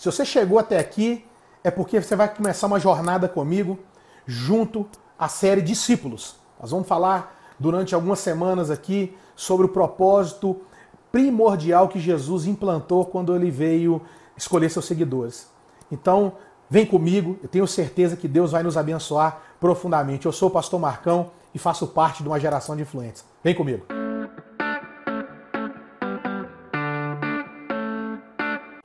Se você chegou até aqui, é porque você vai começar uma jornada comigo junto à série Discípulos. Nós vamos falar durante algumas semanas aqui sobre o propósito primordial que Jesus implantou quando ele veio escolher seus seguidores. Então, vem comigo, eu tenho certeza que Deus vai nos abençoar profundamente. Eu sou o pastor Marcão e faço parte de uma geração de influentes. Vem comigo.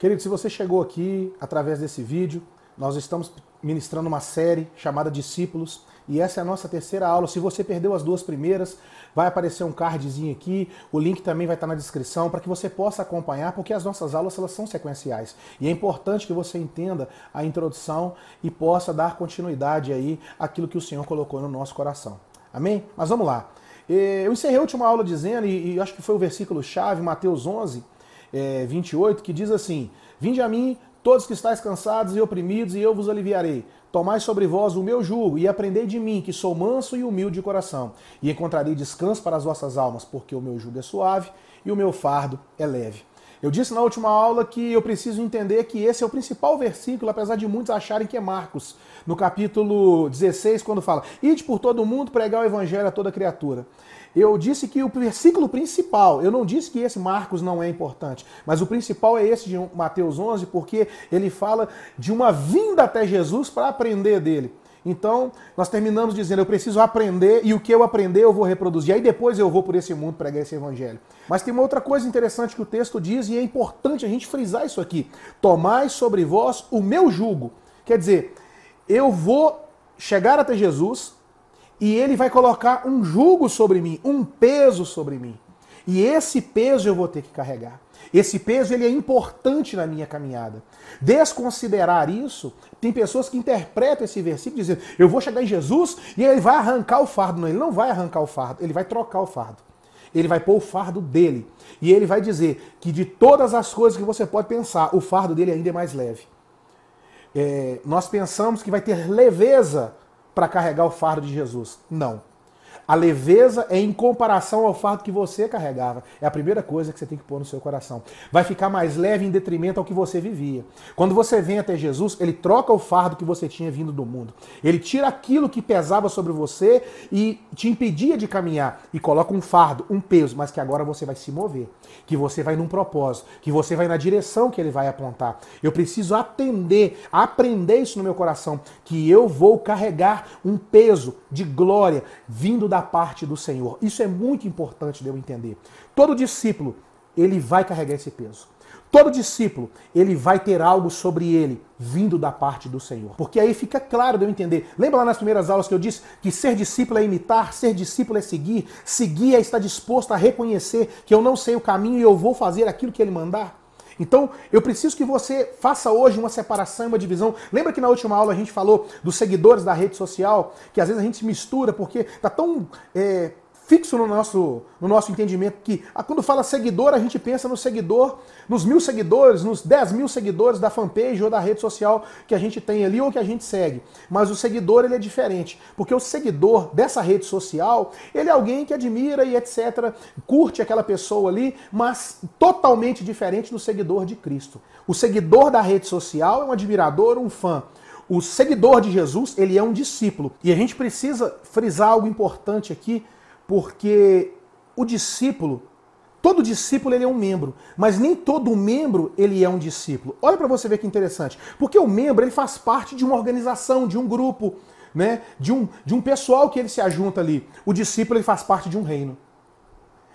Querido, se você chegou aqui através desse vídeo, nós estamos ministrando uma série chamada Discípulos e essa é a nossa terceira aula. Se você perdeu as duas primeiras, vai aparecer um cardzinho aqui, o link também vai estar na descrição para que você possa acompanhar, porque as nossas aulas elas são sequenciais e é importante que você entenda a introdução e possa dar continuidade aí àquilo que o Senhor colocou no nosso coração. Amém? Mas vamos lá. Eu encerrei a última aula dizendo, e acho que foi o versículo chave, Mateus 11, 28, que diz assim: Vinde a mim, todos que estáis cansados e oprimidos, e eu vos aliviarei. Tomai sobre vós o meu jugo e aprendei de mim, que sou manso e humilde de coração, e encontrarei descanso para as vossas almas, porque o meu jugo é suave e o meu fardo é leve. Eu disse na última aula que eu preciso entender que esse é o principal versículo, apesar de muitos acharem que é Marcos, no capítulo 16, quando fala: Ide por todo o mundo pregar o evangelho a toda criatura. Eu disse que o versículo principal, eu não disse que esse Marcos não é importante, mas o principal é esse de Mateus 11, porque ele fala de uma vinda até Jesus para aprender dele. Então, nós terminamos dizendo, eu preciso aprender e o que eu aprender eu vou reproduzir. Aí depois eu vou por esse mundo pregar esse evangelho. Mas tem uma outra coisa interessante que o texto diz e é importante a gente frisar isso aqui. Tomai sobre vós o meu jugo. Quer dizer, eu vou chegar até Jesus, e ele vai colocar um jugo sobre mim, um peso sobre mim. E esse peso eu vou ter que carregar. Esse peso ele é importante na minha caminhada. Desconsiderar isso, tem pessoas que interpretam esse versículo dizendo: eu vou chegar em Jesus e ele vai arrancar o fardo. Não, ele não vai arrancar o fardo, ele vai trocar o fardo. Ele vai pôr o fardo dele. E ele vai dizer que de todas as coisas que você pode pensar, o fardo dele ainda é mais leve. É, nós pensamos que vai ter leveza para carregar o fardo de Jesus. Não. A leveza é em comparação ao fardo que você carregava. É a primeira coisa que você tem que pôr no seu coração. Vai ficar mais leve em detrimento ao que você vivia. Quando você vem até Jesus, ele troca o fardo que você tinha vindo do mundo. Ele tira aquilo que pesava sobre você e te impedia de caminhar e coloca um fardo, um peso, mas que agora você vai se mover, que você vai num propósito, que você vai na direção que ele vai apontar. Eu preciso atender, aprender isso no meu coração, que eu vou carregar um peso de glória vindo da da parte do Senhor. Isso é muito importante de eu entender. Todo discípulo, ele vai carregar esse peso. Todo discípulo, ele vai ter algo sobre ele vindo da parte do Senhor. Porque aí fica claro de eu entender. Lembra lá nas primeiras aulas que eu disse que ser discípulo é imitar, ser discípulo é seguir, seguir é estar disposto a reconhecer que eu não sei o caminho e eu vou fazer aquilo que ele mandar? Então, eu preciso que você faça hoje uma separação, uma divisão. Lembra que na última aula a gente falou dos seguidores da rede social, que às vezes a gente se mistura porque tá tão é, fixo no nosso, no nosso entendimento que ah, quando fala seguidor, a gente pensa no seguidor, nos mil seguidores, nos 10 mil seguidores da fanpage ou da rede social que a gente tem ali ou que a gente segue. Mas o seguidor ele é diferente, porque o seguidor dessa rede social, ele é alguém que admira e etc, curte aquela pessoa ali, mas totalmente diferente do seguidor de Cristo. O seguidor da rede social é um admirador, um fã. O seguidor de Jesus, ele é um discípulo. E a gente precisa frisar algo importante aqui, porque o discípulo, todo discípulo ele é um membro, mas nem todo membro ele é um discípulo. Olha para você ver que interessante, porque o membro ele faz parte de uma organização, de um grupo, né, de um, de um pessoal que ele se ajunta ali. O discípulo ele faz parte de um reino.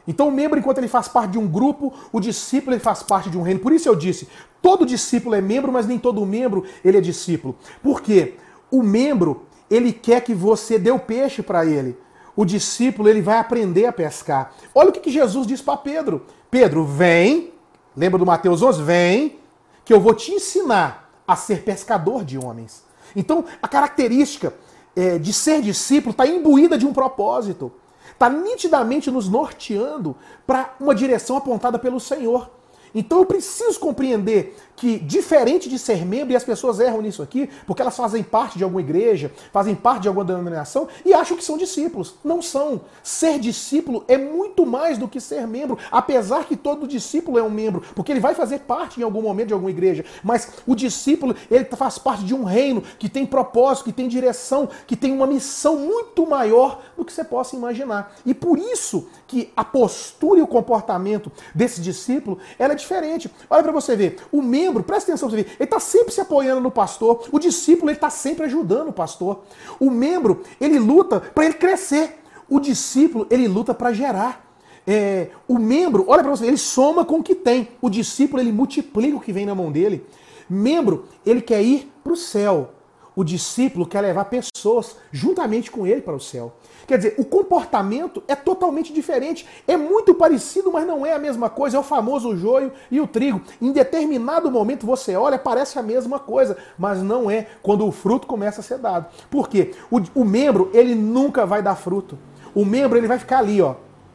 Então o membro, enquanto ele faz parte de um grupo, o discípulo ele faz parte de um reino. Por isso eu disse, todo discípulo é membro, mas nem todo membro ele é discípulo. Por quê? O membro, ele quer que você dê o peixe para ele o discípulo ele vai aprender a pescar. Olha o que, que Jesus diz para Pedro: Pedro, vem, lembra do Mateus 11? Vem, que eu vou te ensinar a ser pescador de homens. Então, a característica é, de ser discípulo está imbuída de um propósito, está nitidamente nos norteando para uma direção apontada pelo Senhor. Então eu preciso compreender que, diferente de ser membro, e as pessoas erram nisso aqui, porque elas fazem parte de alguma igreja, fazem parte de alguma denominação e acham que são discípulos. Não são. Ser discípulo é muito mais do que ser membro, apesar que todo discípulo é um membro, porque ele vai fazer parte em algum momento de alguma igreja. Mas o discípulo, ele faz parte de um reino que tem propósito, que tem direção, que tem uma missão muito maior do que você possa imaginar. E por isso que a postura e o comportamento desse discípulo ela é diferente. Olha para você ver, o membro, presta atenção, você ver, ele está sempre se apoiando no pastor, o discípulo está sempre ajudando o pastor. O membro ele luta para ele crescer, o discípulo ele luta para gerar. É, o membro, olha para você, ele soma com o que tem. O discípulo ele multiplica o que vem na mão dele. Membro, ele quer ir para o céu. O discípulo quer levar pessoas juntamente com ele para o céu. Quer dizer, o comportamento é totalmente diferente. É muito parecido, mas não é a mesma coisa. É o famoso joio e o trigo. Em determinado momento você olha, parece a mesma coisa, mas não é quando o fruto começa a ser dado. Por quê? O, o membro, ele nunca vai dar fruto. O membro, ele vai ficar ali, ó,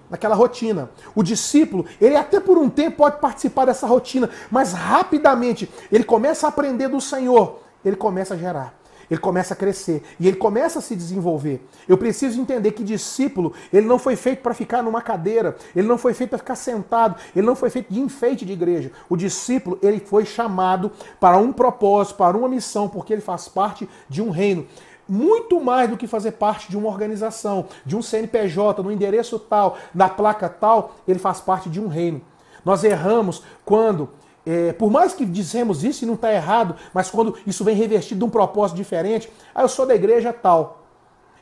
naquela rotina. O discípulo, ele até por um tempo pode participar dessa rotina, mas rapidamente ele começa a aprender do Senhor, ele começa a gerar ele começa a crescer e ele começa a se desenvolver. Eu preciso entender que discípulo, ele não foi feito para ficar numa cadeira, ele não foi feito para ficar sentado, ele não foi feito de enfeite de igreja. O discípulo, ele foi chamado para um propósito, para uma missão, porque ele faz parte de um reino. Muito mais do que fazer parte de uma organização, de um CNPJ, no endereço tal, na placa tal, ele faz parte de um reino. Nós erramos quando é, por mais que dizemos isso e não está errado, mas quando isso vem revestido de um propósito diferente, ah, eu sou da igreja tal.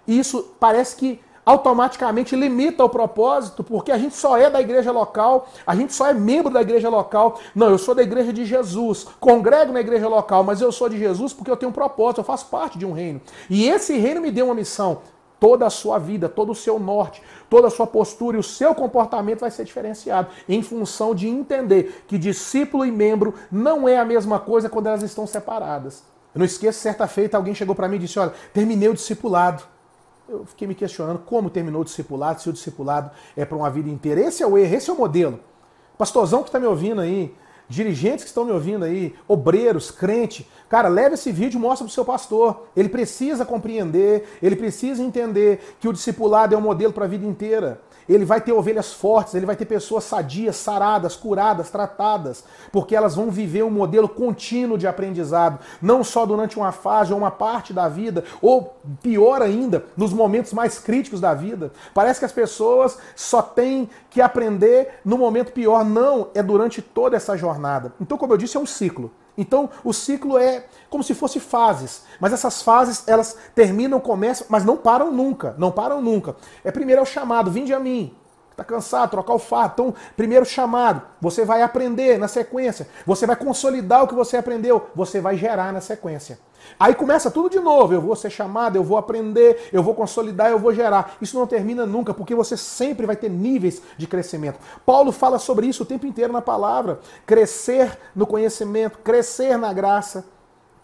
E isso parece que automaticamente limita o propósito, porque a gente só é da igreja local, a gente só é membro da igreja local. Não, eu sou da igreja de Jesus, congrego na igreja local, mas eu sou de Jesus porque eu tenho um propósito, eu faço parte de um reino. E esse reino me deu uma missão toda a sua vida, todo o seu norte, toda a sua postura e o seu comportamento vai ser diferenciado em função de entender que discípulo e membro não é a mesma coisa quando elas estão separadas. Eu não esqueço, certa feita alguém chegou para mim e disse: Olha, terminei o discipulado. Eu fiquei me questionando como terminou o discipulado, se o discipulado é para uma vida inteira. Esse é o erro, esse é o modelo. Pastorzão que está me ouvindo aí, dirigentes que estão me ouvindo aí, obreiros, crente, cara, leve esse vídeo e mostra para o seu pastor. Ele precisa compreender, ele precisa entender que o discipulado é um modelo para a vida inteira. Ele vai ter ovelhas fortes, ele vai ter pessoas sadias, saradas, curadas, tratadas, porque elas vão viver um modelo contínuo de aprendizado, não só durante uma fase ou uma parte da vida, ou pior ainda, nos momentos mais críticos da vida. Parece que as pessoas só têm que aprender no momento pior. Não, é durante toda essa jornada. Então, como eu disse, é um ciclo. Então, o ciclo é como se fosse fases, mas essas fases elas terminam, começam, mas não param nunca, não param nunca. É primeiro é o chamado, vinde a mim. Está cansado, trocar o fato. Então, primeiro chamado, você vai aprender na sequência, você vai consolidar o que você aprendeu, você vai gerar na sequência. Aí começa tudo de novo. Eu vou ser chamado, eu vou aprender, eu vou consolidar, eu vou gerar. Isso não termina nunca, porque você sempre vai ter níveis de crescimento. Paulo fala sobre isso o tempo inteiro na palavra. Crescer no conhecimento, crescer na graça,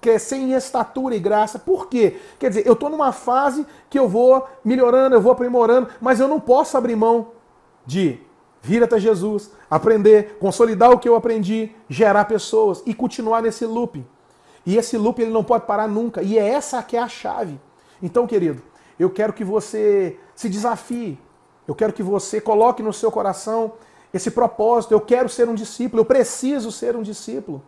crescer em estatura e graça. Por quê? Quer dizer, eu estou numa fase que eu vou melhorando, eu vou aprimorando, mas eu não posso abrir mão de vir até Jesus, aprender, consolidar o que eu aprendi, gerar pessoas e continuar nesse loop. E esse loop ele não pode parar nunca. E é essa que é a chave. Então, querido, eu quero que você se desafie. Eu quero que você coloque no seu coração esse propósito. Eu quero ser um discípulo. Eu preciso ser um discípulo.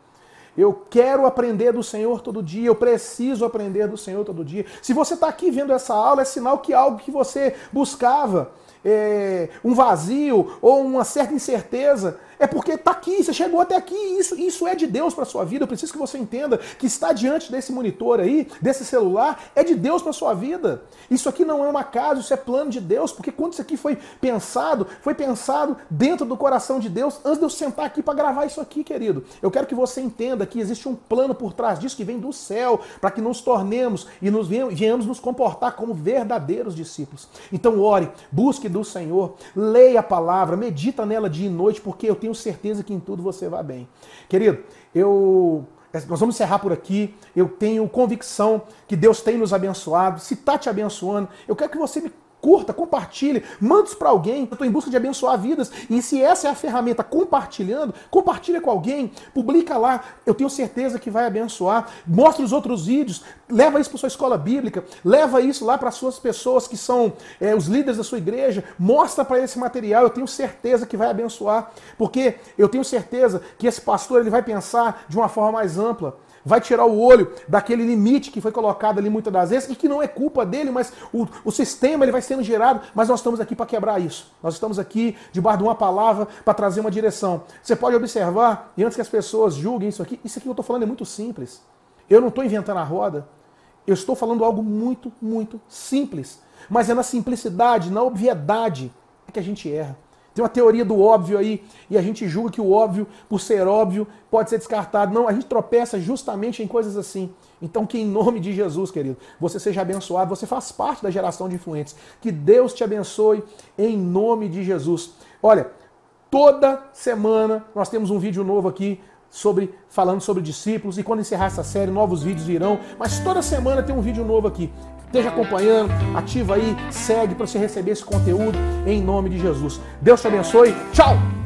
Eu quero aprender do Senhor todo dia, eu preciso aprender do Senhor todo dia. Se você está aqui vendo essa aula, é sinal que algo que você buscava, é, um vazio ou uma certa incerteza, é porque está aqui, você chegou até aqui, isso, isso é de Deus para sua vida. Eu preciso que você entenda que está diante desse monitor aí, desse celular, é de Deus para sua vida. Isso aqui não é uma casa, isso é plano de Deus, porque quando isso aqui foi pensado, foi pensado dentro do coração de Deus antes de eu sentar aqui para gravar isso aqui, querido. Eu quero que você entenda que existe um plano por trás disso que vem do céu, para que nos tornemos e nos venhamos nos comportar como verdadeiros discípulos. Então ore, busque do Senhor, leia a palavra, medita nela dia e noite, porque eu tenho tenho certeza que em tudo você vai bem. Querido, eu nós vamos encerrar por aqui. Eu tenho convicção que Deus tem nos abençoado. Se está te abençoando, eu quero que você me curta, compartilhe, manda isso para alguém. Eu estou em busca de abençoar vidas. E se essa é a ferramenta compartilhando, compartilha com alguém, publica lá. Eu tenho certeza que vai abençoar. Mostra os outros vídeos, leva isso para sua escola bíblica, leva isso lá para as suas pessoas que são é, os líderes da sua igreja. Mostra para esse material. Eu tenho certeza que vai abençoar, porque eu tenho certeza que esse pastor ele vai pensar de uma forma mais ampla vai tirar o olho daquele limite que foi colocado ali muitas das vezes e que não é culpa dele, mas o, o sistema ele vai sendo gerado, mas nós estamos aqui para quebrar isso. Nós estamos aqui debaixo de uma palavra para trazer uma direção. Você pode observar, e antes que as pessoas julguem isso aqui, isso aqui que eu estou falando é muito simples. Eu não estou inventando a roda, eu estou falando algo muito, muito simples. Mas é na simplicidade, na obviedade, que a gente erra. Tem uma teoria do óbvio aí, e a gente julga que o óbvio, por ser óbvio, pode ser descartado. Não, a gente tropeça justamente em coisas assim. Então, que em nome de Jesus, querido, você seja abençoado, você faz parte da geração de influentes. Que Deus te abençoe em nome de Jesus. Olha, toda semana nós temos um vídeo novo aqui sobre falando sobre discípulos e quando encerrar essa série, novos vídeos virão, mas toda semana tem um vídeo novo aqui. Esteja acompanhando, ativa aí, segue para você receber esse conteúdo em nome de Jesus. Deus te abençoe. Tchau!